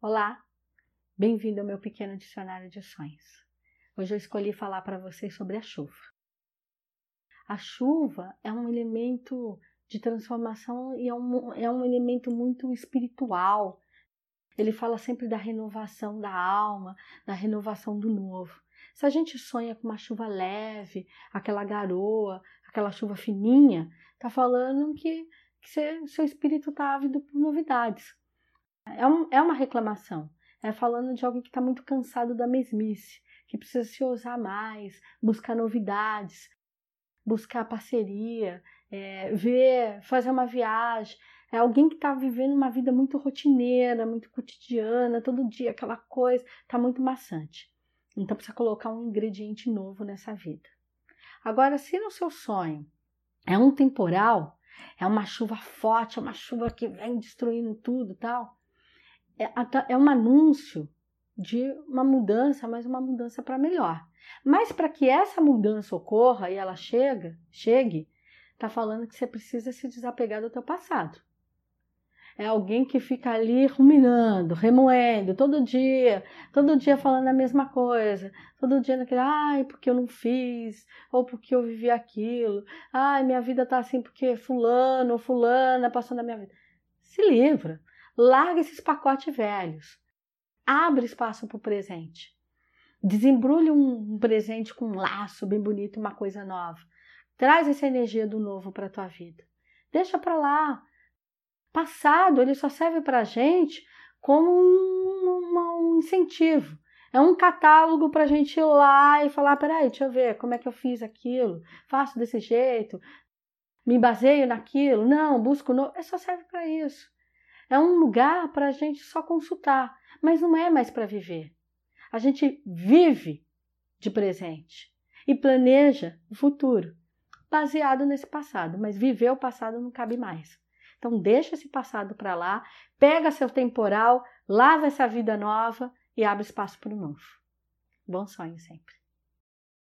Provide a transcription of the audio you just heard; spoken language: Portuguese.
Olá, bem-vindo ao meu pequeno dicionário de sonhos. Hoje eu escolhi falar para vocês sobre a chuva. A chuva é um elemento de transformação e é um, é um elemento muito espiritual. Ele fala sempre da renovação da alma, da renovação do novo. Se a gente sonha com uma chuva leve, aquela garoa, aquela chuva fininha, tá falando que, que seu espírito está ávido por novidades é, um, é uma reclamação. É falando de alguém que está muito cansado da mesmice, que precisa se ousar mais, buscar novidades, buscar parceria, é, ver, fazer uma viagem. É alguém que está vivendo uma vida muito rotineira, muito cotidiana, todo dia aquela coisa, está muito maçante. Então precisa colocar um ingrediente novo nessa vida. Agora, se no seu sonho é um temporal, é uma chuva forte, é uma chuva que vem destruindo tudo, tal, é, é um anúncio de uma mudança, mas uma mudança para melhor. Mas para que essa mudança ocorra e ela chega, chegue, está falando que você precisa se desapegar do teu passado. É alguém que fica ali ruminando, remoendo, todo dia, todo dia falando a mesma coisa, todo dia naquele, ai, porque eu não fiz, ou porque eu vivi aquilo, ai, minha vida tá assim porque fulano ou fulana passou na minha vida. Se livra, Larga esses pacotes velhos. Abre espaço para o presente. Desembrulhe um presente com um laço bem bonito, uma coisa nova. Traz essa energia do novo para a tua vida. Deixa para lá. Passado, ele só serve para a gente como um, um incentivo. É um catálogo para a gente ir lá e falar: peraí, deixa eu ver como é que eu fiz aquilo, faço desse jeito, me baseio naquilo. Não, busco novo. É só serve para isso. É um lugar para a gente só consultar, mas não é mais para viver. A gente vive de presente e planeja o futuro baseado nesse passado, mas viver o passado não cabe mais. Então deixa esse passado para lá, pega seu temporal, lava essa vida nova e abre espaço para o novo. Bom sonho sempre.